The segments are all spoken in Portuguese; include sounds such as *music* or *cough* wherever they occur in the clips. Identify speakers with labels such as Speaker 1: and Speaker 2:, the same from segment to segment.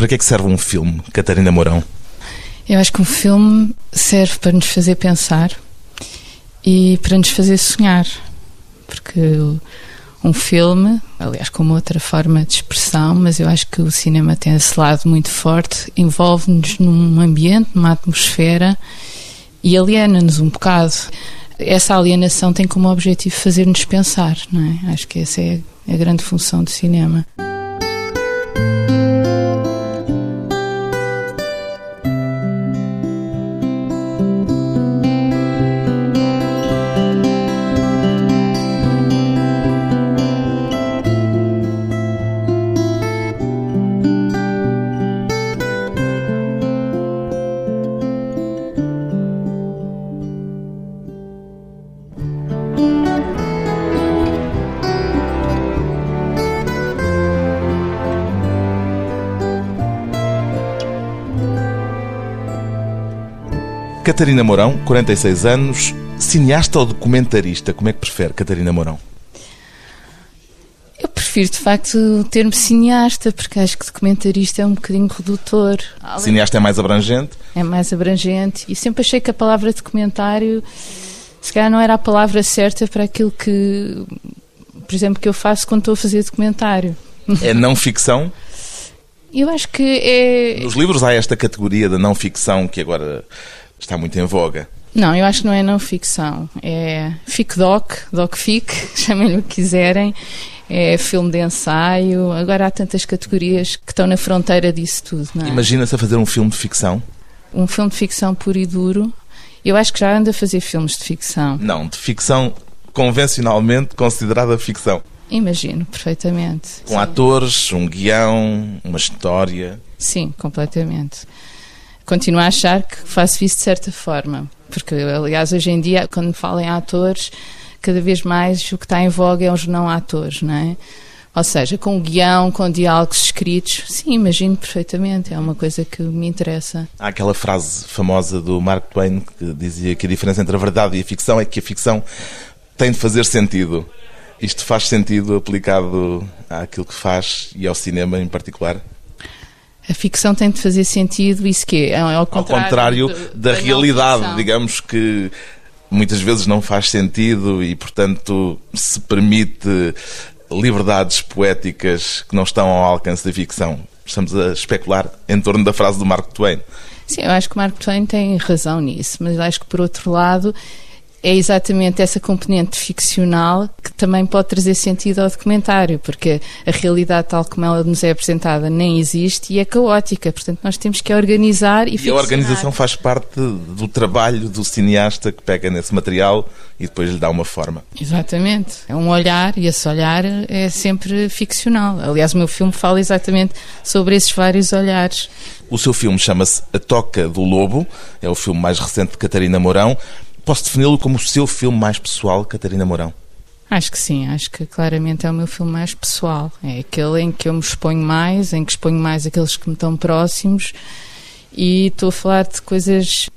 Speaker 1: Para que é que serve um filme, Catarina Mourão?
Speaker 2: Eu acho que um filme serve para nos fazer pensar e para nos fazer sonhar. Porque um filme, aliás, como outra forma de expressão, mas eu acho que o cinema tem esse lado muito forte, envolve-nos num ambiente, numa atmosfera e aliena-nos um bocado. Essa alienação tem como objetivo fazer-nos pensar, não é? Acho que essa é a grande função do cinema.
Speaker 1: Catarina Mourão, 46 anos, cineasta ou documentarista? Como é que prefere, Catarina Mourão?
Speaker 2: Eu prefiro, de facto, o termo cineasta, porque acho que documentarista é um bocadinho redutor.
Speaker 1: Cineasta é mais abrangente?
Speaker 2: É mais abrangente. E sempre achei que a palavra documentário, se calhar, não era a palavra certa para aquilo que, por exemplo, que eu faço quando estou a fazer documentário.
Speaker 1: É não ficção?
Speaker 2: Eu acho que é.
Speaker 1: Nos livros há esta categoria da não ficção que agora está muito em voga.
Speaker 2: Não, eu acho que não é não ficção. É fic-doc, doc-fic, *laughs* chamem-lhe o que quiserem. É filme de ensaio. Agora há tantas categorias que estão na fronteira disso tudo. É?
Speaker 1: Imagina-se a fazer um filme de ficção?
Speaker 2: Um filme de ficção puro e duro. Eu acho que já anda a fazer filmes de ficção.
Speaker 1: Não, de ficção convencionalmente considerada ficção.
Speaker 2: Imagino, perfeitamente.
Speaker 1: Com Sim. atores, um guião, uma história.
Speaker 2: Sim, completamente continuo a achar que faço isso de certa forma. Porque, aliás, hoje em dia, quando falam em atores, cada vez mais o que está em voga é os não atores, não é? Ou seja, com guião, com diálogos escritos, sim, imagino perfeitamente, é uma coisa que me interessa.
Speaker 1: Há aquela frase famosa do Mark Twain que dizia que a diferença entre a verdade e a ficção é que a ficção tem de fazer sentido. Isto faz sentido aplicado àquilo que faz e ao cinema em particular?
Speaker 2: A ficção tem de fazer sentido, isso que é ao contrário,
Speaker 1: ao contrário da, da, realidade, digamos que muitas vezes não faz sentido e, portanto, se permite liberdades poéticas que não estão ao alcance da ficção. Estamos a especular em torno da frase do Mark Twain.
Speaker 2: Sim, eu acho que Mark Twain tem razão nisso, mas acho que, por outro lado, é exatamente essa componente ficcional que também pode trazer sentido ao documentário, porque a realidade tal como ela nos é apresentada nem existe e é caótica, portanto nós temos que organizar e,
Speaker 1: e a organização faz parte do trabalho do cineasta que pega nesse material e depois lhe dá uma forma.
Speaker 2: Exatamente, é um olhar e esse olhar é sempre ficcional. Aliás, o meu filme fala exatamente sobre esses vários olhares.
Speaker 1: O seu filme chama-se A Toca do Lobo, é o filme mais recente de Catarina Mourão. Posso defini-lo como o seu filme mais pessoal, Catarina Mourão?
Speaker 2: Acho que sim, acho que claramente é o meu filme mais pessoal. É aquele em que eu me exponho mais, em que exponho mais aqueles que me estão próximos e estou a falar de coisas.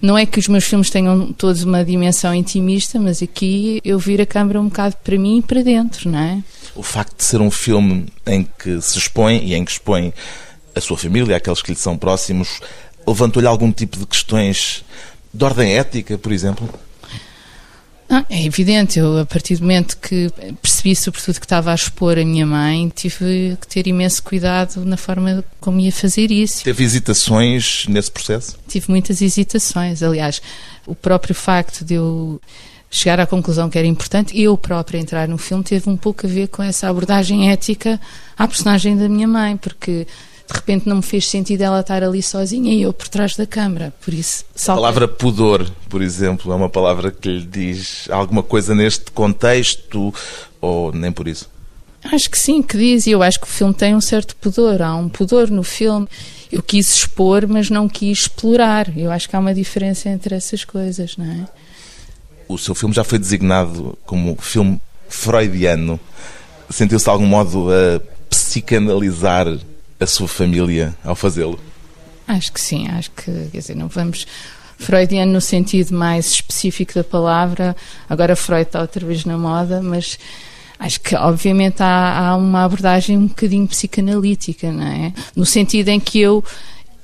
Speaker 2: Não é que os meus filmes tenham todos uma dimensão intimista, mas aqui eu vir a câmera um bocado para mim e para dentro, não é?
Speaker 1: O facto de ser um filme em que se expõe e em que expõe a sua família, aqueles que lhe são próximos, levantou-lhe algum tipo de questões de ordem ética, por exemplo?
Speaker 2: Ah, é evidente, eu a partir do momento que percebi sobretudo que estava a expor a minha mãe, tive que ter imenso cuidado na forma como ia fazer isso.
Speaker 1: Teve hesitações nesse processo?
Speaker 2: Tive muitas hesitações, aliás, o próprio facto de eu chegar à conclusão que era importante eu própria entrar no filme teve um pouco a ver com essa abordagem ética à personagem da minha mãe, porque de repente não me fez sentido ela estar ali sozinha e eu por trás da câmara. Por isso.
Speaker 1: A palavra pudor, por exemplo, é uma palavra que lhe diz alguma coisa neste contexto ou nem por isso?
Speaker 2: Acho que sim, que diz, e eu acho que o filme tem um certo pudor, há um pudor no filme. Eu quis expor, mas não quis explorar. Eu acho que há uma diferença entre essas coisas, não é?
Speaker 1: O seu filme já foi designado como filme freudiano. Sentiu-se de algum modo a psicanalizar a sua família ao fazê-lo?
Speaker 2: Acho que sim, acho que, quer dizer, não vamos. Freudiano no sentido mais específico da palavra, agora Freud está outra vez na moda, mas Acho que, obviamente, há, há uma abordagem um bocadinho psicanalítica, não é? No sentido em que eu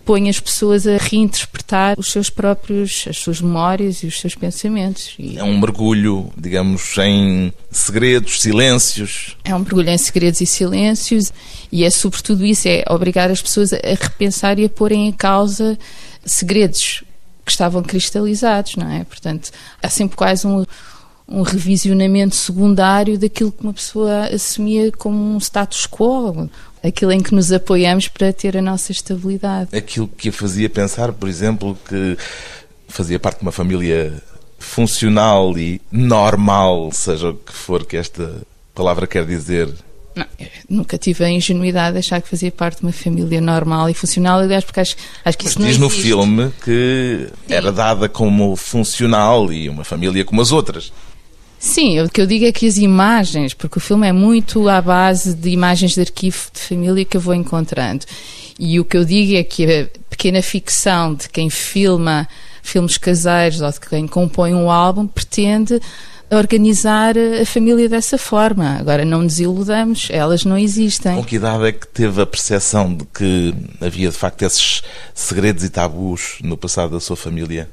Speaker 2: ponho as pessoas a reinterpretar os seus próprios, as suas memórias e os seus pensamentos.
Speaker 1: E é um mergulho, digamos, em segredos, silêncios.
Speaker 2: É um mergulho em segredos e silêncios e é sobretudo isso, é obrigar as pessoas a repensar e a porem em causa segredos que estavam cristalizados, não é? Portanto, há sempre quase um um revisionamento secundário daquilo que uma pessoa assumia como um status quo, aquilo em que nos apoiamos para ter a nossa estabilidade.
Speaker 1: Aquilo que a fazia pensar, por exemplo, que fazia parte de uma família funcional e normal, seja o que for que esta palavra quer dizer.
Speaker 2: Não, nunca tive a ingenuidade de achar que fazia parte de uma família normal e funcional, aliás, porque acho, acho que
Speaker 1: Mas
Speaker 2: isso não
Speaker 1: diz
Speaker 2: existe.
Speaker 1: no filme que era dada como funcional e uma família como as outras.
Speaker 2: Sim, o que eu digo é que as imagens, porque o filme é muito à base de imagens de arquivo de família que eu vou encontrando. E o que eu digo é que a pequena ficção de quem filma filmes caseiros ou de quem compõe um álbum pretende organizar a família dessa forma. Agora, não nos iludamos, elas não existem.
Speaker 1: Com que idade é que teve a percepção de que havia de facto esses segredos e tabus no passado da sua família?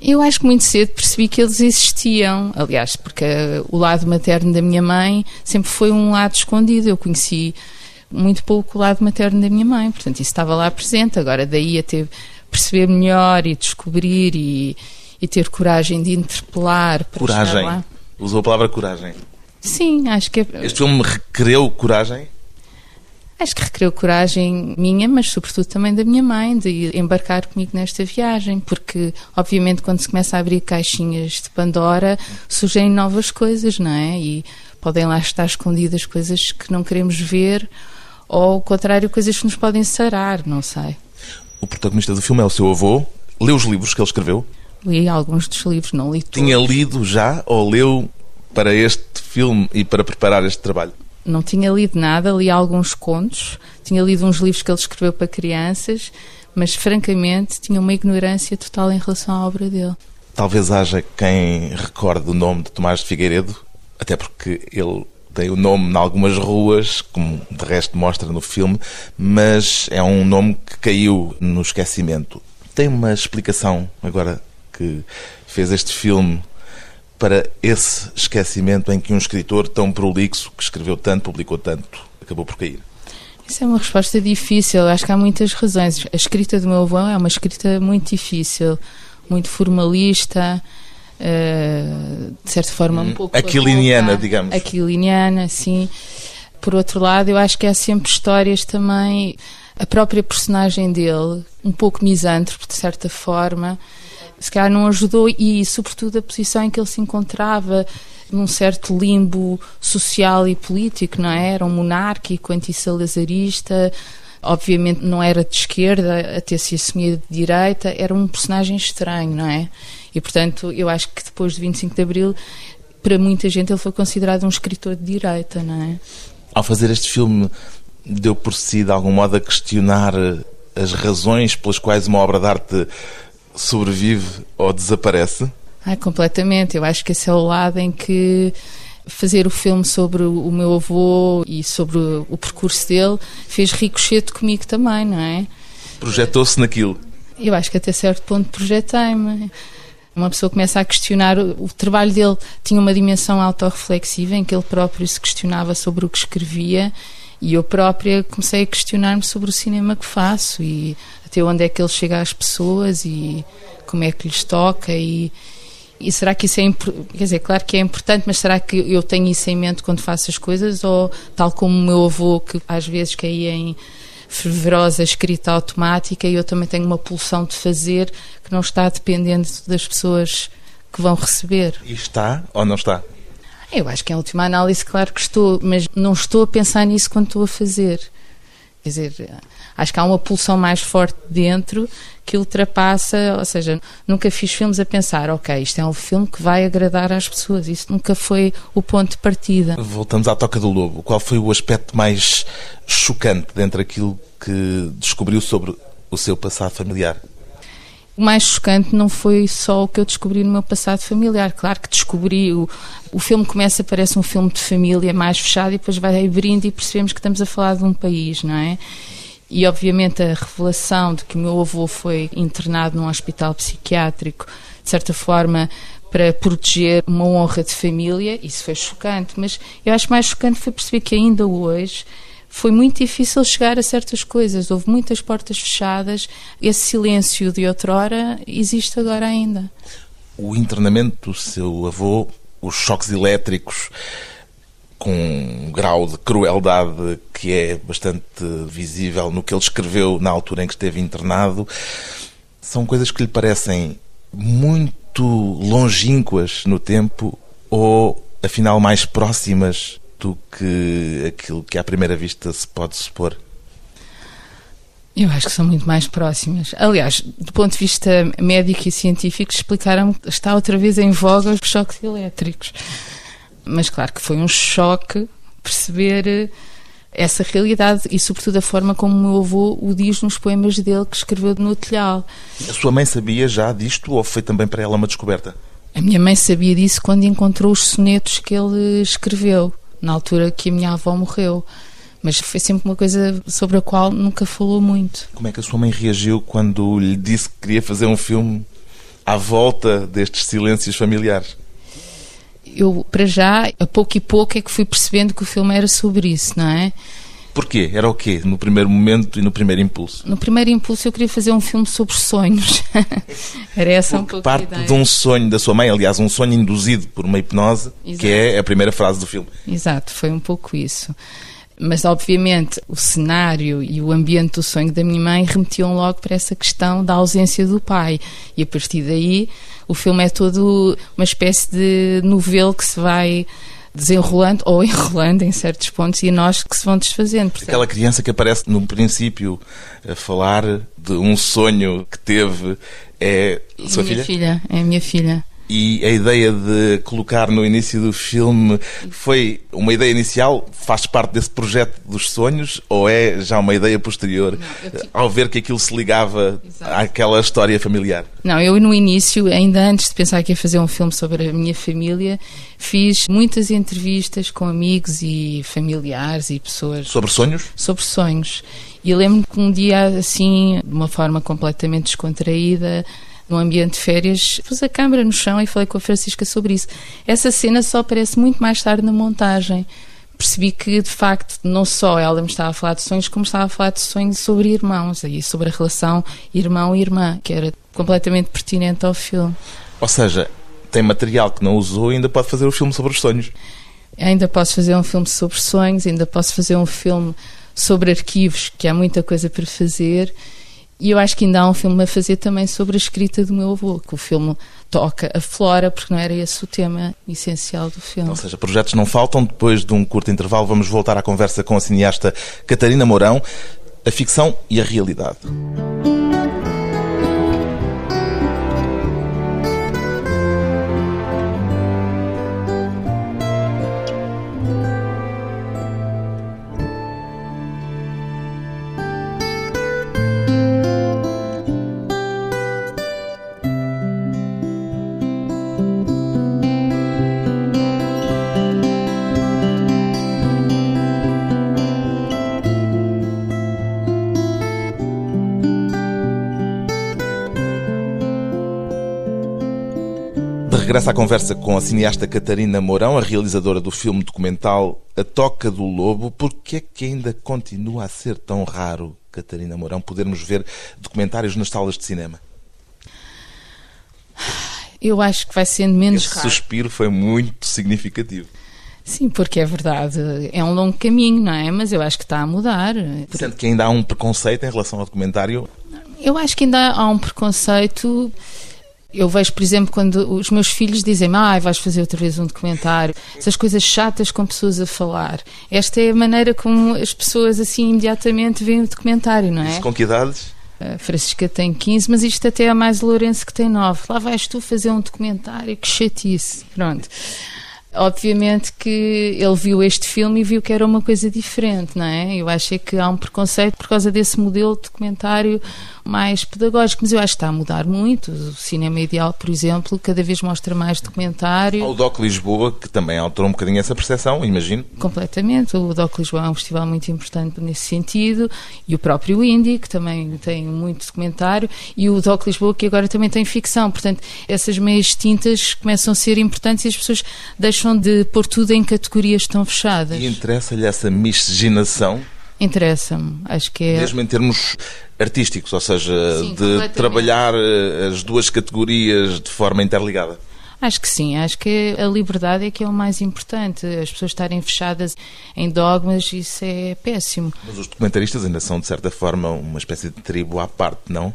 Speaker 2: Eu acho que muito cedo percebi que eles existiam. Aliás, porque o lado materno da minha mãe sempre foi um lado escondido. Eu conheci muito pouco o lado materno da minha mãe, portanto, isso estava lá presente. Agora, daí a ter, perceber melhor e descobrir e, e ter coragem de interpelar. Para
Speaker 1: coragem. Usou a palavra coragem.
Speaker 2: Sim, acho que é.
Speaker 1: Este filme requereu coragem?
Speaker 2: Acho que requereu coragem minha, mas sobretudo também da minha mãe, de embarcar comigo nesta viagem, porque obviamente quando se começa a abrir caixinhas de Pandora surgem novas coisas, não é? E podem lá estar escondidas coisas que não queremos ver, ou ao contrário, coisas que nos podem sarar, não sei.
Speaker 1: O protagonista do filme é o seu avô. Leu os livros que ele escreveu?
Speaker 2: Li alguns dos livros, não li todos.
Speaker 1: Tinha lido já ou leu para este filme e para preparar este trabalho?
Speaker 2: Não tinha lido nada, li alguns contos, tinha lido uns livros que ele escreveu para crianças, mas francamente tinha uma ignorância total em relação à obra dele.
Speaker 1: Talvez haja quem recorde o nome de Tomás de Figueiredo, até porque ele tem o nome em algumas ruas, como de resto mostra no filme, mas é um nome que caiu no esquecimento. Tem uma explicação agora que fez este filme para esse esquecimento em que um escritor tão prolixo, que escreveu tanto, publicou tanto, acabou por cair?
Speaker 2: Isso é uma resposta difícil. Acho que há muitas razões. A escrita do meu avô é uma escrita muito difícil, muito formalista, uh, de certa forma um pouco.
Speaker 1: Aquiliniana, digamos.
Speaker 2: Aquiliniana, sim. Por outro lado, eu acho que há sempre histórias também. A própria personagem dele, um pouco misântropo, de certa forma, se calhar não ajudou e, sobretudo, a posição em que ele se encontrava num certo limbo social e político, não é? Era um monárquico, anti-salazarista, obviamente não era de esquerda, até se assumia de direita, era um personagem estranho, não é? E, portanto, eu acho que depois de 25 de Abril, para muita gente ele foi considerado um escritor de direita, não é?
Speaker 1: Ao fazer este filme, deu por si, de algum modo, a questionar as razões pelas quais uma obra de arte sobrevive ou desaparece?
Speaker 2: Ah, completamente. Eu acho que esse é o lado em que fazer o filme sobre o meu avô e sobre o percurso dele fez ricochete comigo também, não é?
Speaker 1: Projetou-se naquilo?
Speaker 2: Eu acho que até certo ponto projetei-me. Uma pessoa começa a questionar. O trabalho dele tinha uma dimensão autorreflexiva em que ele próprio se questionava sobre o que escrevia e eu própria comecei a questionar-me sobre o cinema que faço e até onde é que ele chega às pessoas e como é que lhes toca e, e será que isso é quer dizer, claro que é importante, mas será que eu tenho isso em mente quando faço as coisas ou tal como o meu avô que às vezes caía em fervorosa escrita automática e eu também tenho uma pulsão de fazer que não está dependendo das pessoas que vão receber.
Speaker 1: E está ou não está?
Speaker 2: Eu acho que em última análise, claro que estou, mas não estou a pensar nisso quando estou a fazer. Quer dizer, acho que há uma pulsão mais forte dentro que ultrapassa, ou seja, nunca fiz filmes a pensar, ok, isto é um filme que vai agradar às pessoas. Isso nunca foi o ponto de partida.
Speaker 1: Voltamos à Toca do Lobo. Qual foi o aspecto mais chocante dentro daquilo que descobriu sobre o seu passado familiar?
Speaker 2: O mais chocante não foi só o que eu descobri no meu passado familiar. Claro que descobri. O, o filme começa, parece um filme de família mais fechado e depois vai abrindo e percebemos que estamos a falar de um país, não é? E obviamente a revelação de que o meu avô foi internado num hospital psiquiátrico, de certa forma, para proteger uma honra de família, isso foi chocante. Mas eu acho mais chocante foi perceber que ainda hoje foi muito difícil chegar a certas coisas. Houve muitas portas fechadas. Esse silêncio de outrora existe agora ainda.
Speaker 1: O internamento do seu avô, os choques elétricos, com um grau de crueldade que é bastante visível no que ele escreveu na altura em que esteve internado, são coisas que lhe parecem muito longínquas no tempo ou, afinal, mais próximas do que aquilo que à primeira vista se pode supor?
Speaker 2: Eu acho que são muito mais próximas. Aliás, do ponto de vista médico e científico, explicaram que está outra vez em voga os choques elétricos. Mas claro que foi um choque perceber eh, essa realidade e, sobretudo, a forma como o meu avô o diz nos poemas dele que escreveu no telhal.
Speaker 1: A sua mãe sabia já disto ou foi também para ela uma descoberta?
Speaker 2: A minha mãe sabia disso quando encontrou os sonetos que ele escreveu na altura que a minha avó morreu. Mas foi sempre uma coisa sobre a qual nunca falou muito.
Speaker 1: Como é que a sua mãe reagiu quando lhe disse que queria fazer um filme à volta destes silêncios familiares?
Speaker 2: Eu, para já, a pouco e pouco é que fui percebendo que o filme era sobre isso, não é?
Speaker 1: Porquê? Era o quê? No primeiro momento e no primeiro impulso?
Speaker 2: No primeiro impulso eu queria fazer um filme sobre sonhos. *laughs* Era essa
Speaker 1: Porque um pouco parte de um sonho da sua mãe, aliás, um sonho induzido por uma hipnose, Exato. que é a primeira frase do filme.
Speaker 2: Exato, foi um pouco isso. Mas, obviamente, o cenário e o ambiente do sonho da minha mãe remetiam logo para essa questão da ausência do pai. E a partir daí, o filme é todo uma espécie de novelo que se vai desenrolando ou *laughs* enrolando em certos pontos e nós que se vão desfazendo.
Speaker 1: Percebe? Aquela criança que aparece no princípio a falar de um sonho que teve é a sua
Speaker 2: é minha
Speaker 1: filha?
Speaker 2: filha? É a minha filha.
Speaker 1: E a ideia de colocar no início do filme foi uma ideia inicial? Faz parte desse projeto dos sonhos? Ou é já uma ideia posterior Não, ao ver que aquilo se ligava Exato. àquela história familiar?
Speaker 2: Não, eu no início, ainda antes de pensar que ia fazer um filme sobre a minha família, fiz muitas entrevistas com amigos e familiares e pessoas.
Speaker 1: Sobre sonhos?
Speaker 2: Sobre sonhos. E eu lembro que um dia, assim, de uma forma completamente descontraída, num ambiente de férias, pus a câmera no chão e falei com a Francisca sobre isso. Essa cena só aparece muito mais tarde na montagem. Percebi que, de facto, não só ela me estava a falar de sonhos, como estava a falar de sonhos sobre irmãos e sobre a relação irmão-irmã, que era completamente pertinente ao filme.
Speaker 1: Ou seja, tem material que não usou e ainda pode fazer o um filme sobre os sonhos.
Speaker 2: Ainda posso fazer um filme sobre sonhos, ainda posso fazer um filme sobre arquivos, que há muita coisa para fazer e eu acho que ainda há um filme a fazer também sobre a escrita do meu avô, que o filme toca a flora, porque não era esse o tema essencial do filme.
Speaker 1: Ou seja, projetos não faltam. Depois de um curto intervalo, vamos voltar à conversa com a cineasta Catarina Mourão, a ficção e a realidade. Regressa à conversa com a cineasta Catarina Mourão, a realizadora do filme documental A Toca do Lobo. Por que é que ainda continua a ser tão raro, Catarina Mourão, podermos ver documentários nas salas de cinema?
Speaker 2: Eu acho que vai sendo menos
Speaker 1: Esse
Speaker 2: raro.
Speaker 1: suspiro foi muito significativo.
Speaker 2: Sim, porque é verdade, é um longo caminho, não é? Mas eu acho que está a mudar.
Speaker 1: Sendo que ainda há um preconceito em relação ao documentário?
Speaker 2: Eu acho que ainda há um preconceito eu vejo, por exemplo, quando os meus filhos dizem ah, vais fazer outra vez um documentário, essas coisas chatas com pessoas a falar. Esta é a maneira como as pessoas assim imediatamente veem o documentário, não é?
Speaker 1: Isso com que idades?
Speaker 2: A Francisca tem 15, mas isto até é mais Lourenço que tem 9. Lá vais tu fazer um documentário, que chatice. Pronto. Obviamente que ele viu este filme e viu que era uma coisa diferente, não é? Eu acho que há um preconceito por causa desse modelo de documentário mais pedagógico, mas eu acho que está a mudar muito. O cinema ideal, por exemplo, cada vez mostra mais documentário.
Speaker 1: O DOC Lisboa, que também alterou um bocadinho essa percepção, imagino.
Speaker 2: Completamente. O DOC Lisboa é um festival muito importante nesse sentido e o próprio Indie, que também tem muito documentário, e o DOC Lisboa, que agora também tem ficção. Portanto, essas meias tintas começam a ser importantes e as pessoas deixam de pôr tudo em categorias tão fechadas.
Speaker 1: E interessa-lhe essa miscigenação?
Speaker 2: Interessa-me, acho que é.
Speaker 1: Mesmo em termos artísticos, ou seja, sim, de trabalhar eh, as duas categorias de forma interligada.
Speaker 2: Acho que sim, acho que a liberdade é que é o mais importante. As pessoas estarem fechadas em dogmas, isso é péssimo.
Speaker 1: Mas os documentaristas ainda são, de certa forma, uma espécie de tribo à parte, não?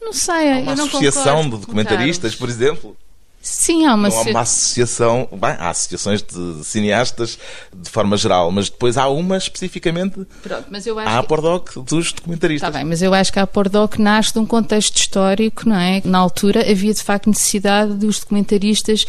Speaker 2: Não sei,
Speaker 1: Há uma
Speaker 2: eu não
Speaker 1: associação de documentaristas, por exemplo.
Speaker 2: Sim, há uma,
Speaker 1: não há uma associação. Bem, há associações de cineastas de forma geral, mas depois há uma especificamente.
Speaker 2: Pronto, mas eu acho
Speaker 1: há a Pordoc dos documentaristas.
Speaker 2: Está bem, mas eu acho que a Pordoc nasce de um contexto histórico, não é? Na altura havia de facto necessidade dos documentaristas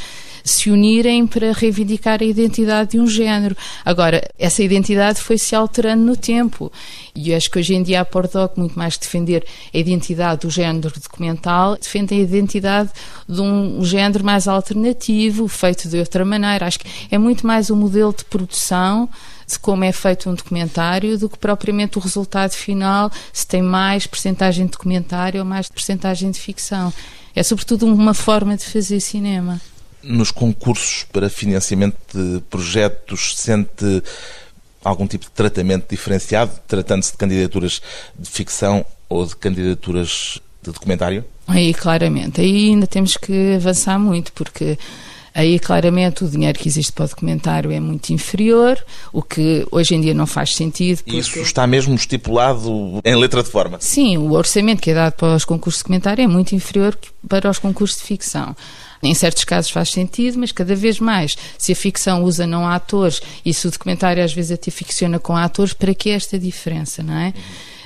Speaker 2: se unirem para reivindicar a identidade de um género. Agora, essa identidade foi se alterando no tempo. E acho que hoje em dia a Pordoc, muito mais que defender a identidade do género documental, defende a identidade de um género mais alternativo, feito de outra maneira. Acho que é muito mais o modelo de produção de como é feito um documentário do que propriamente o resultado final, se tem mais percentagem de documentário ou mais percentagem de ficção. É sobretudo uma forma de fazer cinema
Speaker 1: nos concursos para financiamento de projetos sente algum tipo de tratamento diferenciado, tratando-se de candidaturas de ficção ou de candidaturas de documentário?
Speaker 2: Aí, claramente. Aí ainda temos que avançar muito, porque aí claramente o dinheiro que existe para o documentário é muito inferior, o que hoje em dia não faz sentido.
Speaker 1: Porque... Isso está mesmo estipulado em letra de forma?
Speaker 2: Sim, o orçamento que é dado para os concursos de documentário é muito inferior para os concursos de ficção. Em certos casos faz sentido, mas cada vez mais, se a ficção usa não atores e se o documentário às vezes até ficciona com atores, para que esta diferença, não é?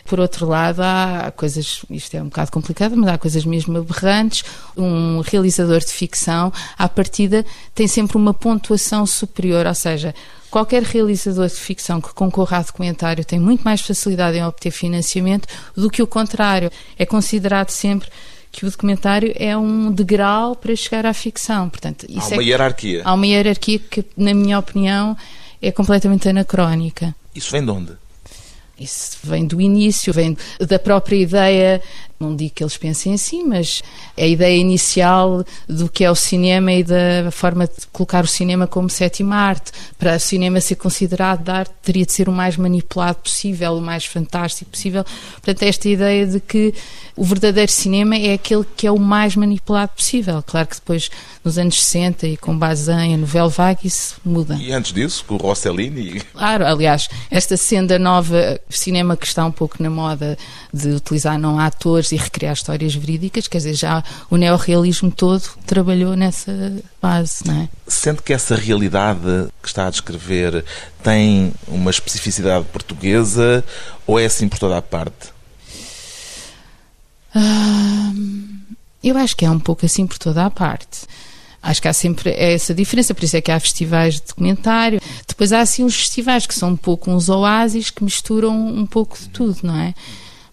Speaker 2: Por outro lado, há coisas, isto é um bocado complicado, mas há coisas mesmo aberrantes. Um realizador de ficção, à partida, tem sempre uma pontuação superior, ou seja, qualquer realizador de ficção que concorra a documentário tem muito mais facilidade em obter financiamento do que o contrário. É considerado sempre que o documentário é um degrau para chegar à ficção. Portanto,
Speaker 1: há uma é, hierarquia.
Speaker 2: Há uma hierarquia que, na minha opinião, é completamente anacrónica.
Speaker 1: Isso vem de onde?
Speaker 2: Isso vem do início, vem da própria ideia não digo que eles pensem assim, mas a ideia inicial do que é o cinema e da forma de colocar o cinema como sétima arte. Para o cinema ser considerado de arte, teria de ser o mais manipulado possível, o mais fantástico possível. Portanto, esta ideia de que o verdadeiro cinema é aquele que é o mais manipulado possível. Claro que depois, nos anos 60 e com em a novela vague, isso muda.
Speaker 1: E antes disso, com o Rossellini?
Speaker 2: Claro, aliás, esta senda nova cinema que está um pouco na moda de utilizar não atores e recriar histórias verídicas, quer dizer, já o neorrealismo todo trabalhou nessa base, não é?
Speaker 1: Sente que essa realidade que está a descrever tem uma especificidade portuguesa ou é assim por toda a parte?
Speaker 2: eu acho que é um pouco assim por toda a parte. Acho que há sempre essa diferença, por isso é que há festivais de documentário. Depois há assim uns festivais que são um pouco uns oásis que misturam um pouco de tudo, não é?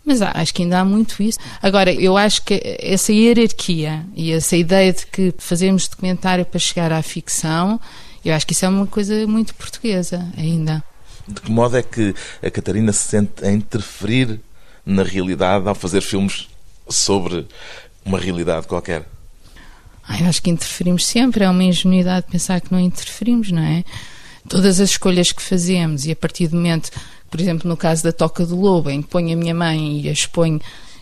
Speaker 2: Mas acho que ainda há muito isso. Agora, eu acho que essa hierarquia e essa ideia de que fazemos documentário para chegar à ficção, eu acho que isso é uma coisa muito portuguesa ainda.
Speaker 1: De que modo é que a Catarina se sente a interferir na realidade ao fazer filmes sobre uma realidade qualquer?
Speaker 2: Eu acho que interferimos sempre. É uma ingenuidade pensar que não interferimos, não é? Todas as escolhas que fazemos e a partir do momento por exemplo, no caso da Toca do Lobo, em que ponho a minha mãe e a exponho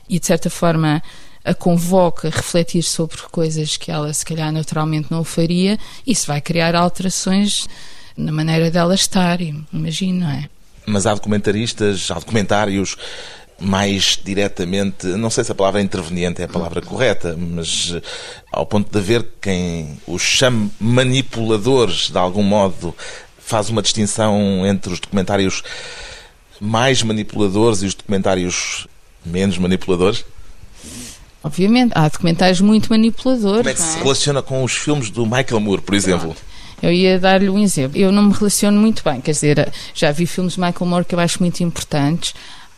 Speaker 2: e, de certa forma, a convoca a refletir sobre coisas que ela, se calhar, naturalmente não faria, isso vai criar alterações na maneira dela estar, imagino, não é?
Speaker 1: Mas há documentaristas, há documentários mais diretamente, não sei se a palavra interveniente é a palavra correta, mas eh, ao ponto de haver quem os chame manipuladores, de algum modo, faz uma distinção entre os documentários mais manipuladores e os documentários menos manipuladores?
Speaker 2: Obviamente, há documentários muito manipuladores.
Speaker 1: Como é que se é? relaciona com os filmes do Michael Moore, por exemplo?
Speaker 2: Eu ia dar-lhe um exemplo. Eu não me relaciono muito bem, quer dizer, já vi filmes de Michael Moore que eu acho muito importantes.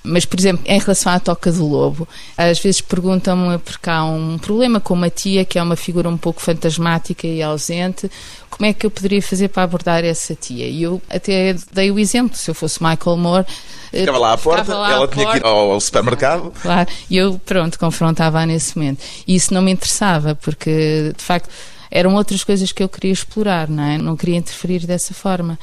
Speaker 2: Mas, por exemplo, em relação à Toca do Lobo, às vezes perguntam-me porque há um problema com uma tia que é uma figura um pouco fantasmática e ausente, como é que eu poderia fazer para abordar essa tia? E eu até dei o exemplo, se eu fosse Michael Moore...
Speaker 1: Eh, ficava lá à porta, ela tinha porta, que ir ao, supermercado.
Speaker 2: Claro, e eu, pronto, confrontava nesse momento. E isso não me interessava, porque, de facto eram outras coisas que eu queria explorar, não é? Não queria interferir dessa forma.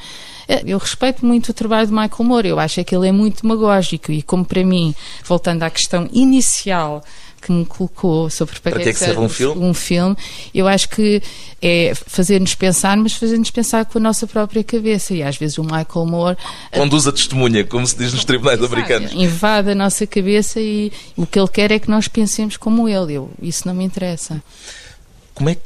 Speaker 2: Eh, eu respeito muito o trabalho de Michael Moore, eu acho que ele é muito demagógico e como para mim, voltando à questão inicial que me colocou sobre
Speaker 1: para, para que, é que serve um filme?
Speaker 2: um filme, eu acho que é fazer-nos pensar, mas fazer-nos pensar com a nossa própria cabeça. E às vezes o Michael Moore.
Speaker 1: Eh, Conduz a testemunha, como se diz nos tribunais americanos.
Speaker 2: Invade a nossa cabeça e o que ele quer é que nós pensemos como ele. Eu, isso não me interessa.
Speaker 1: Como é que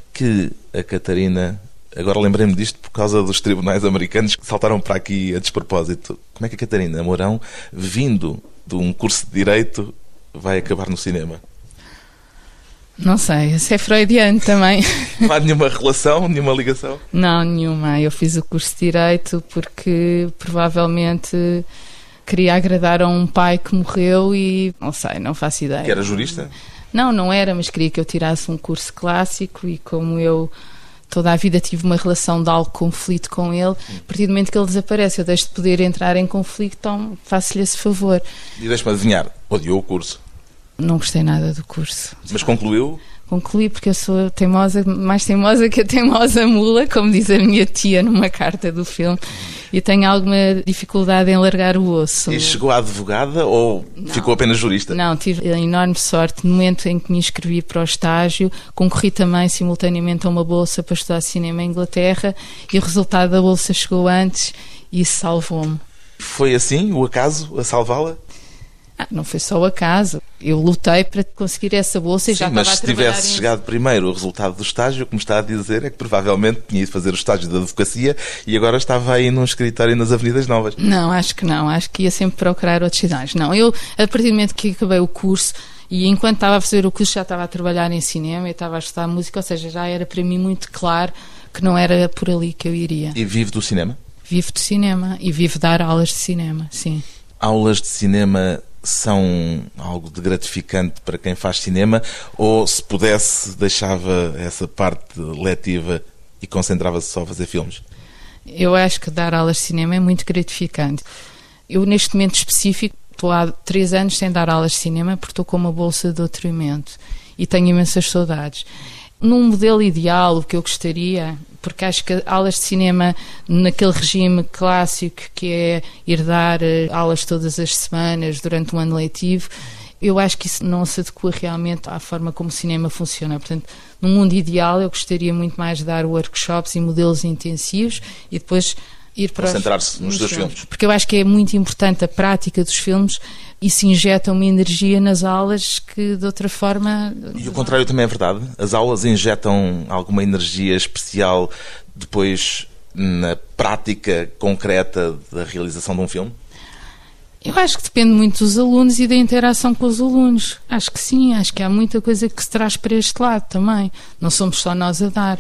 Speaker 1: a Catarina. Agora lembrei-me disto por causa dos tribunais americanos que saltaram para aqui a despropósito. Como é que a Catarina Mourão, vindo de um curso de Direito, vai acabar no cinema?
Speaker 2: Não sei, isso é freudiano também. *laughs*
Speaker 1: Não há nenhuma relação, nenhuma ligação?
Speaker 2: Não, nenhuma. Eu fiz o curso de Direito porque provavelmente queria agradar a um pai que morreu e não sei, não faço ideia.
Speaker 1: Que era jurista?
Speaker 2: Não, não era, mas queria que eu tirasse um curso clássico e como eu toda a vida tive uma relação de algo conflito com ele, a partir do momento que ele desaparece, eu deixo de poder entrar em conflito, então faço-lhe esse favor.
Speaker 1: E deixe-me adivinhar, odiou o curso?
Speaker 2: Não gostei nada do curso.
Speaker 1: Mas concluiu?
Speaker 2: Concluí porque eu sou teimosa, mais teimosa que a teimosa mula, como diz a minha tia numa carta do filme e tenho alguma dificuldade em largar o osso.
Speaker 1: E chegou à advogada ou não, ficou apenas jurista?
Speaker 2: Não, tive a enorme sorte. No momento em que me inscrevi para o estágio, concorri também simultaneamente a uma bolsa para estudar cinema em Inglaterra e o resultado da bolsa chegou antes e salvou-me.
Speaker 1: Foi assim o acaso a salvá-la?
Speaker 2: Ah, não foi só o acaso. Eu lutei para conseguir essa bolsa e
Speaker 1: Sim,
Speaker 2: já
Speaker 1: mas
Speaker 2: estava
Speaker 1: se tivesse chegado primeiro o resultado do estágio, como está a dizer, é que provavelmente tinha ido fazer o estágio da advocacia e agora estava aí num escritório nas Avenidas Novas.
Speaker 2: Não, acho que não. Acho que ia sempre procurar outros cidades. Não, eu, a partir do momento que acabei o curso, e enquanto estava a fazer o curso já estava a trabalhar em cinema e estava a estudar música, ou seja, já era para mim muito claro que não era por ali que eu iria.
Speaker 1: E vive do cinema?
Speaker 2: Vivo de cinema e vivo dar aulas de cinema, sim.
Speaker 1: Aulas de cinema são algo de gratificante para quem faz cinema ou se pudesse deixava essa parte letiva e concentrava-se só a fazer filmes?
Speaker 2: Eu acho que dar aulas de cinema é muito gratificante. Eu, neste momento específico, estou há três anos sem dar aulas de cinema porque estou com uma bolsa de doutoramento e tenho imensas saudades. Num modelo ideal, o que eu gostaria, porque acho que aulas de cinema naquele regime clássico que é ir dar eh, aulas todas as semanas durante um ano letivo, eu acho que isso não se adequa realmente à forma como o cinema funciona. Portanto, no mundo ideal, eu gostaria muito mais de dar workshops e modelos intensivos e depois ir para
Speaker 1: concentrar-se nos seus filmes.
Speaker 2: Porque eu acho que é muito importante a prática dos filmes e se injeta uma energia nas aulas que de outra forma.
Speaker 1: E o contrário também é verdade. As aulas injetam alguma energia especial depois na prática concreta da realização de um filme?
Speaker 2: Eu acho que depende muito dos alunos e da interação com os alunos. Acho que sim, acho que há muita coisa que se traz para este lado também. Não somos só nós a dar.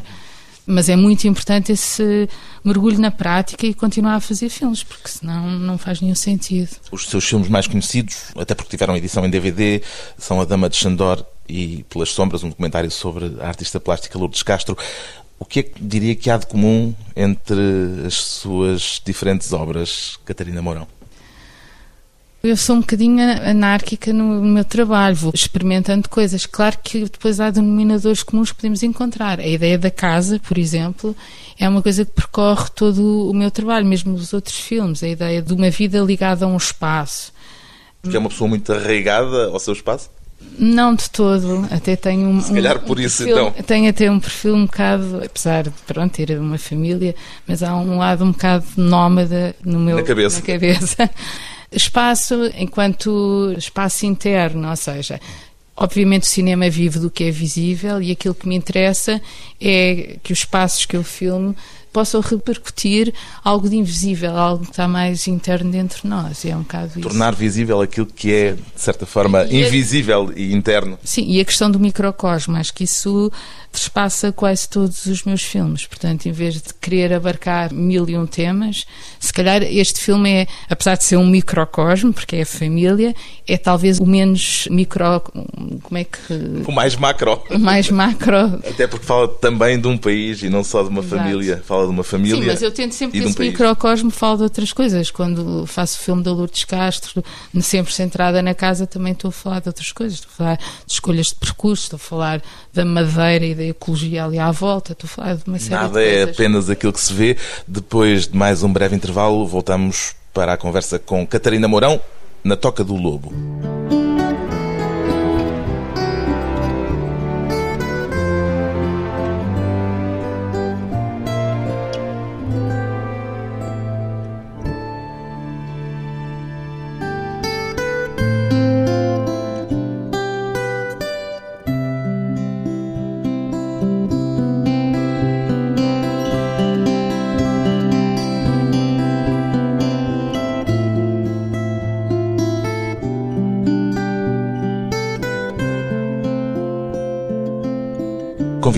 Speaker 2: Mas é muito importante esse mergulho na prática e continuar a fazer filmes, porque senão não faz nenhum sentido.
Speaker 1: Os seus filmes mais conhecidos, até porque tiveram edição em DVD, são A Dama de Xandor e Pelas Sombras, um documentário sobre a artista plástica Lourdes Castro. O que é que diria que há de comum entre as suas diferentes obras, Catarina Mourão?
Speaker 2: Eu sou um bocadinho anárquica no meu trabalho, vou experimentando coisas. Claro que depois há denominadores comuns que podemos encontrar. A ideia da casa, por exemplo, é uma coisa que percorre todo o meu trabalho, mesmo os outros filmes. A ideia de uma vida ligada a um espaço.
Speaker 1: Porque é uma pessoa muito arraigada ao seu espaço?
Speaker 2: Não de todo, até tenho um.
Speaker 1: Se calhar por
Speaker 2: um
Speaker 1: isso
Speaker 2: perfil,
Speaker 1: então.
Speaker 2: Tenho até um perfil um bocado, apesar de pronto, ter uma família, mas há um lado um bocado nómada no meu,
Speaker 1: na cabeça.
Speaker 2: Na cabeça. Espaço enquanto espaço interno, ou seja, obviamente o cinema vive do que é visível e aquilo que me interessa é que os espaços que eu filmo possam repercutir algo de invisível, algo que está mais interno dentro de nós. É um bocado
Speaker 1: Tornar
Speaker 2: isso.
Speaker 1: visível aquilo que é, de certa forma, e invisível e interno.
Speaker 2: Sim, e a questão do microcosmo, acho que isso trespassa quase todos os meus filmes. Portanto, em vez de querer abarcar mil e um temas, se calhar este filme é, apesar de ser um microcosmo, porque é a família, é talvez o menos micro. Como é que.
Speaker 1: O mais macro.
Speaker 2: O mais macro.
Speaker 1: Até porque fala também de um país e não só de uma Exato. família. Fala de uma família.
Speaker 2: Sim, mas eu tento sempre que esse um microcosmo fale de outras coisas. Quando faço o filme da Lourdes Castro, sempre centrada na casa, também estou a falar de outras coisas. Estou a falar de escolhas de percurso, estou a falar da madeira e da ecologia ali à volta. Estou a falar de uma série
Speaker 1: Nada
Speaker 2: de
Speaker 1: é apenas aquilo que se vê. Depois de mais um breve intervalo, voltamos para a conversa com Catarina Mourão na Toca do Lobo.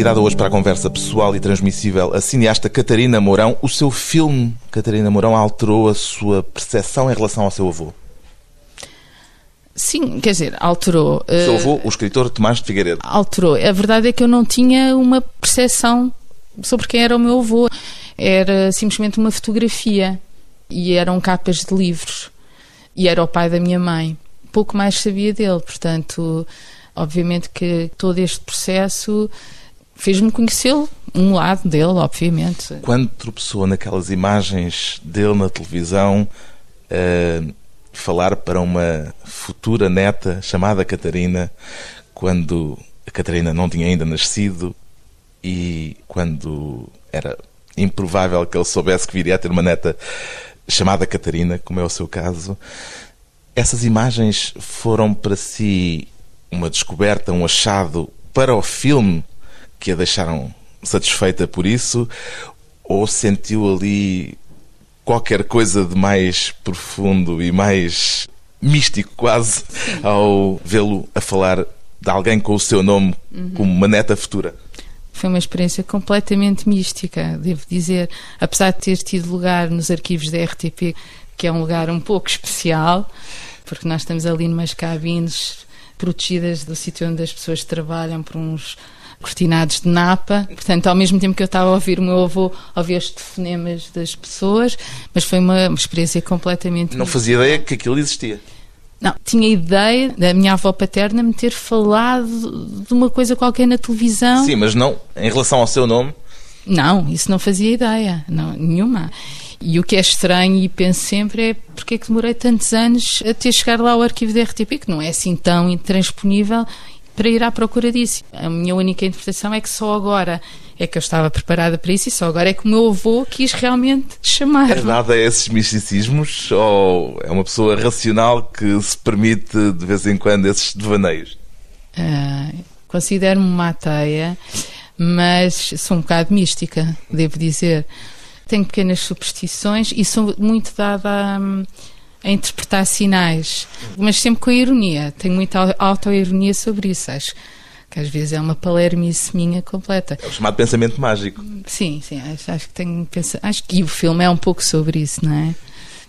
Speaker 1: Convidada hoje para a conversa pessoal e transmissível a cineasta Catarina Mourão. O seu filme, Catarina Mourão, alterou a sua percepção em relação ao seu avô?
Speaker 2: Sim, quer dizer, alterou.
Speaker 1: O seu avô, uh, o escritor Tomás de Figueiredo.
Speaker 2: Alterou. A verdade é que eu não tinha uma percepção sobre quem era o meu avô. Era simplesmente uma fotografia e eram capas de livros. E era o pai da minha mãe. Pouco mais sabia dele, portanto, obviamente que todo este processo fez-me conhecê-lo, um lado dele, obviamente.
Speaker 1: Quando tropeçou naquelas imagens dele na televisão, uh, falar para uma futura neta chamada Catarina, quando a Catarina não tinha ainda nascido e quando era improvável que ele soubesse que viria a ter uma neta chamada Catarina, como é o seu caso, essas imagens foram para si uma descoberta, um achado para o filme que a deixaram satisfeita por isso? Ou sentiu ali qualquer coisa de mais profundo e mais místico, quase, ao vê-lo a falar de alguém com o seu nome uhum. como uma neta futura?
Speaker 2: Foi uma experiência completamente mística, devo dizer. Apesar de ter tido lugar nos arquivos da RTP, que é um lugar um pouco especial, porque nós estamos ali numas cabines protegidas do sítio onde as pessoas trabalham por uns cortinados de napa. Portanto, ao mesmo tempo que eu estava a ouvir o meu avô, ouvia os telefonemas das pessoas, mas foi uma, experiência completamente.
Speaker 1: Não fazia ideia que aquilo existia.
Speaker 2: Não, tinha ideia da minha avó paterna me ter falado de uma coisa qualquer na televisão.
Speaker 1: Sim, mas não em relação ao seu nome?
Speaker 2: Não, isso não fazia ideia, não, nenhuma. E o que é estranho e penso sempre é porque é que demorei tantos anos a ter chegar lá ao arquivo da RTP, que não é assim tão intransponível para ir à procura disso. A minha única interpretação é que só agora é que eu estava preparada para isso e só agora é que o meu avô quis realmente chamar.
Speaker 1: É nada a esses misticismos ou é uma pessoa racional que se permite de vez em quando esses devaneios?
Speaker 2: Uh, Considero-me uma ateia, mas sou um bocado mística, devo dizer. Tenho pequenas superstições e sou muito dada a a interpretar sinais, mas sempre com ironia. Tenho muita autoironia sobre isso, acho que às vezes é uma palermice minha completa.
Speaker 1: É o chamado pensamento mágico.
Speaker 2: Sim, sim, acho, acho que tenho acho que o filme é um pouco sobre isso, não é?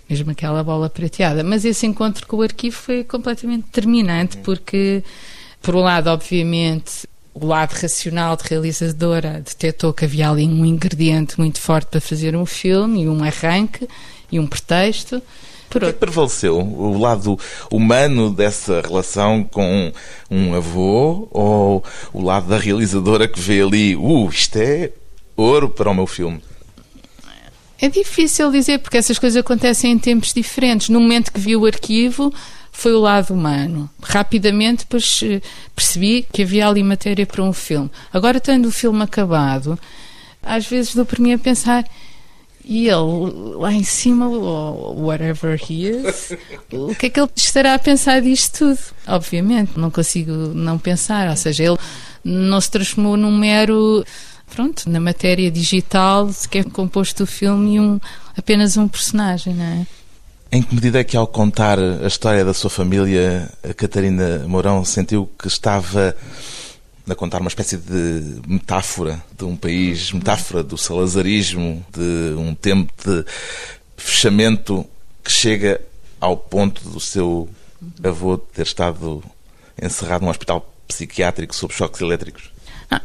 Speaker 2: Mesmo aquela bola prateada. Mas esse encontro com o arquivo foi completamente determinante, porque, por um lado, obviamente, o lado racional de realizadora detectou que havia ali um ingrediente muito forte para fazer um filme e um arranque e um pretexto
Speaker 1: por... O que é que prevaleceu? O lado humano dessa relação com um avô ou o lado da realizadora que vê ali, uh, isto é ouro para o meu filme?
Speaker 2: É difícil dizer, porque essas coisas acontecem em tempos diferentes. No momento que vi o arquivo, foi o lado humano. Rapidamente, depois eh, percebi que havia ali matéria para um filme. Agora, tendo o filme acabado, às vezes dou por mim a pensar e ele lá em cima, ou whatever he is, o que é que ele estará a pensar disto tudo? Obviamente, não consigo não pensar. Ou seja, ele não se transformou num mero pronto, na matéria digital que é composto o filme e um, apenas um personagem, não é?
Speaker 1: Em que medida é que ao contar a história da sua família, a Catarina Mourão sentiu que estava a contar uma espécie de metáfora de um país, metáfora do salazarismo, de um tempo de fechamento que chega ao ponto do seu avô ter estado encerrado num hospital psiquiátrico sob choques elétricos?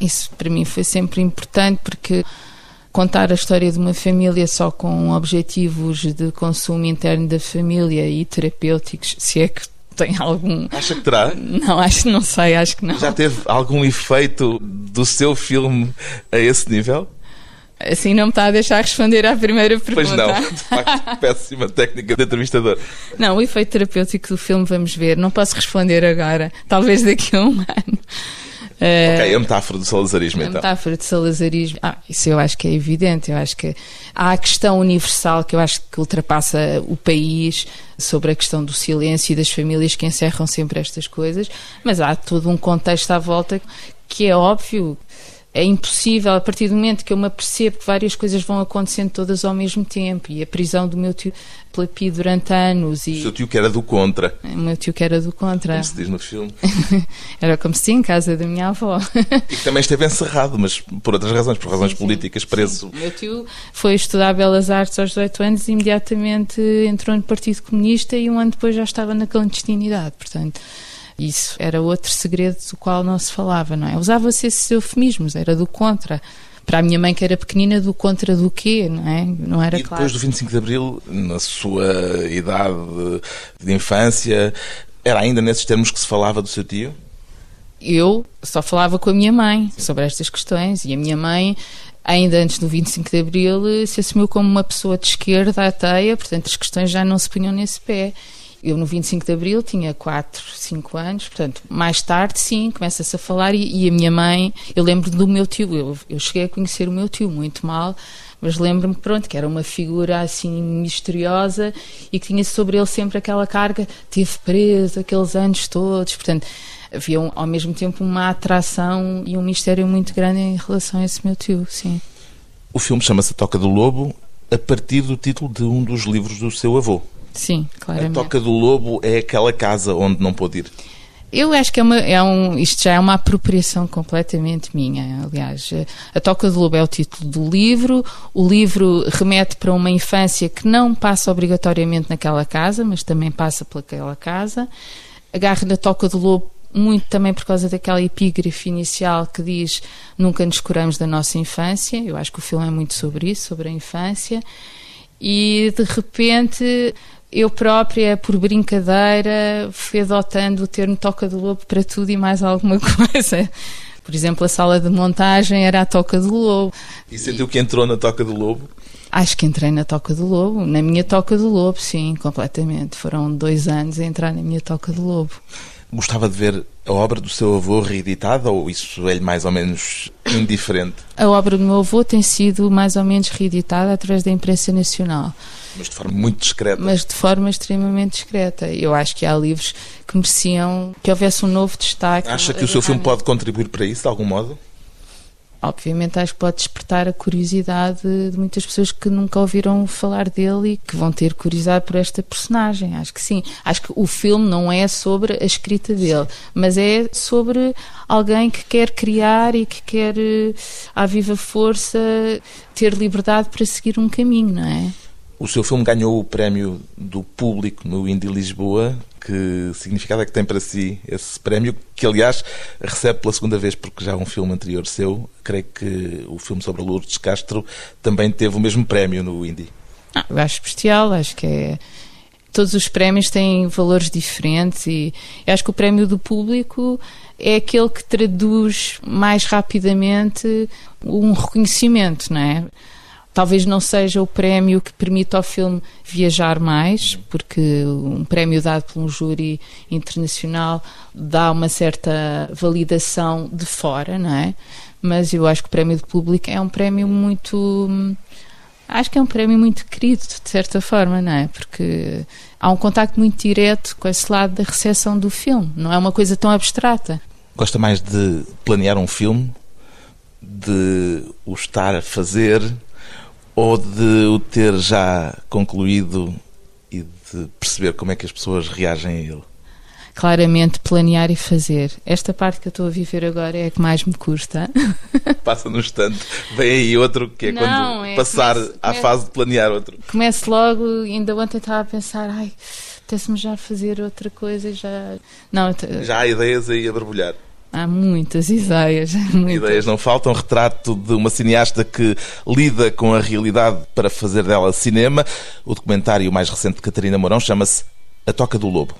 Speaker 2: Isso para mim foi sempre importante porque contar a história de uma família só com objetivos de consumo interno da família e terapêuticos, se é que tem algum.
Speaker 1: Acha que terá?
Speaker 2: Não, acho não sei, acho que não.
Speaker 1: Já teve algum efeito do seu filme a esse nível?
Speaker 2: Assim não me está a deixar responder à primeira pergunta.
Speaker 1: Pois não, de facto, *laughs* péssima técnica de entrevistador.
Speaker 2: Não, o efeito terapêutico do filme vamos ver. Não posso responder agora, talvez daqui a um *laughs* ano.
Speaker 1: Ok, a metáfora do salazarismo,
Speaker 2: a
Speaker 1: então.
Speaker 2: A metáfora do salazarismo, ah, isso eu acho que é evidente. Eu acho que há a questão universal que eu acho que ultrapassa o país sobre a questão do silêncio e das famílias que encerram sempre estas coisas, mas há todo um contexto à volta que é óbvio é impossível, a partir do momento que eu me apercebo que várias coisas vão acontecendo todas ao mesmo tempo, e a prisão do meu tio pela PI durante anos. E...
Speaker 1: O seu tio que era do contra.
Speaker 2: O meu tio que era do contra.
Speaker 1: Como se diz no filme. *laughs*
Speaker 2: era como se em casa da minha avó.
Speaker 1: e que também esteve encerrado, mas por outras razões, por razões sim, políticas, sim, preso.
Speaker 2: Sim. O meu tio foi estudar Belas Artes aos 18 anos e imediatamente entrou no Partido Comunista e um ano depois já estava na clandestinidade, portanto... Isso era outro segredo do qual não se falava, não é? Usava-se esses eufemismos, era do contra. Para a minha mãe, que era pequenina, do contra do quê, não é? Não era
Speaker 1: e
Speaker 2: claro.
Speaker 1: depois do 25 de Abril, na sua idade de infância, era ainda nesses termos que se falava do seu tio?
Speaker 2: Eu só falava com a minha mãe sobre estas questões e a minha mãe ainda antes do 25 de Abril, se assumiu como uma pessoa de esquerda ateia, portanto as questões já não se punham nesse pé. Eu, no 25 de Abril, tinha 4, 5 anos, portanto, mais tarde, sim, começa-se a falar. E, e, a minha mãe, eu lembro do meu tio, eu, eu cheguei a conhecer o meu tio muito mal, mas lembro-me, pronto, que era uma figura assim misteriosa e que tinha sobre ele sempre aquela carga, teve preso aqueles anos todos, portanto. Havia um, ao mesmo tempo uma atração e um mistério muito grande em relação a esse meu tio, sim.
Speaker 1: O filme chama-se Toca do Lobo a partir do título de um dos livros do seu avô.
Speaker 2: Sim, claramente.
Speaker 1: A Toca do Lobo é aquela casa onde não pôde ir.
Speaker 2: Eu acho que é, uma, é um, isto já é uma apropriação completamente minha. Aliás, A Toca do Lobo é o título do livro. O livro remete para uma infância que não passa obrigatoriamente naquela casa, mas também passa pelaquela casa. Agarra na Toca do Lobo muito também por causa daquela epígrafe inicial que diz nunca nos curamos da nossa infância. Eu acho que o filme é muito sobre isso, sobre a infância. E de repente eu própria, por brincadeira, fui adotando o termo toca do lobo para tudo e mais alguma *laughs* coisa. Por exemplo, a sala de montagem era a toca do lobo.
Speaker 1: E sentiu que entrou na toca do lobo?
Speaker 2: Acho que entrei na toca do lobo, na minha toca do lobo, sim, completamente. Foram dois anos a entrar na minha toca do lobo.
Speaker 1: Gostava de ver a obra do seu avô reeditada ou isso é mais ou menos indiferente?
Speaker 2: A obra do meu avô tem sido mais ou menos reeditada através da imprensa nacional.
Speaker 1: Mas de forma muito discreta.
Speaker 2: Mas de forma extremamente discreta. Eu acho que há livros que mereciam que houvesse um novo destaque.
Speaker 1: Acha que o seu filme pode contribuir para isso, de algum modo?
Speaker 2: Obviamente acho que pode despertar a curiosidade de muitas pessoas que nunca ouviram falar dele e que vão ter curiosidade por esta personagem. Acho que sim. Acho que o filme não é sobre a escrita dele, mas é sobre alguém que quer criar e que quer, eh, à viva força, ter liberdade para seguir um caminho, não é?
Speaker 1: O seu filme ganhou o prémio do público no Indy Lisboa. Que significado é que tem para si esse prémio, que aliás recebe pela segunda vez, porque já um filme anterior seu. Creio que o filme sobre Lourdes Castro também teve o mesmo prémio no Indy.
Speaker 2: Ah, eu acho especial, acho que é. Todos os prémios têm valores diferentes e acho que o prémio do público é aquele que traduz mais rapidamente um reconhecimento, não é? Talvez não seja o prémio que permita ao filme viajar mais, porque um prémio dado por um júri internacional dá uma certa validação de fora, não é? Mas eu acho que o prémio do público é um prémio muito. Acho que é um prémio muito querido, de certa forma, não é? Porque há um contacto muito direto com esse lado da recepção do filme, não é uma coisa tão abstrata.
Speaker 1: Gosta mais de planear um filme de o estar a fazer ou de o ter já concluído e de perceber como é que as pessoas reagem a ele?
Speaker 2: Claramente planear e fazer. Esta parte que eu estou a viver agora é a que mais me custa. *laughs*
Speaker 1: Passa no instante, vem aí outro que é
Speaker 2: Não,
Speaker 1: quando
Speaker 2: é,
Speaker 1: passar
Speaker 2: comece-
Speaker 1: à
Speaker 2: comece-
Speaker 1: fase de planear outro.
Speaker 2: Começo logo, ainda ontem estava a pensar, ai, apetece-me já fazer outra coisa e já. Não,
Speaker 1: Já há ideias aí a borbulhar.
Speaker 2: Há muitas ideias. *laughs* Muitas.
Speaker 1: Ideias não faltam. Retrato de uma cineasta que lida com a realidade para fazer dela cinema. O documentário mais recente de Catarina Mourão chama-se A Toca do Lobo.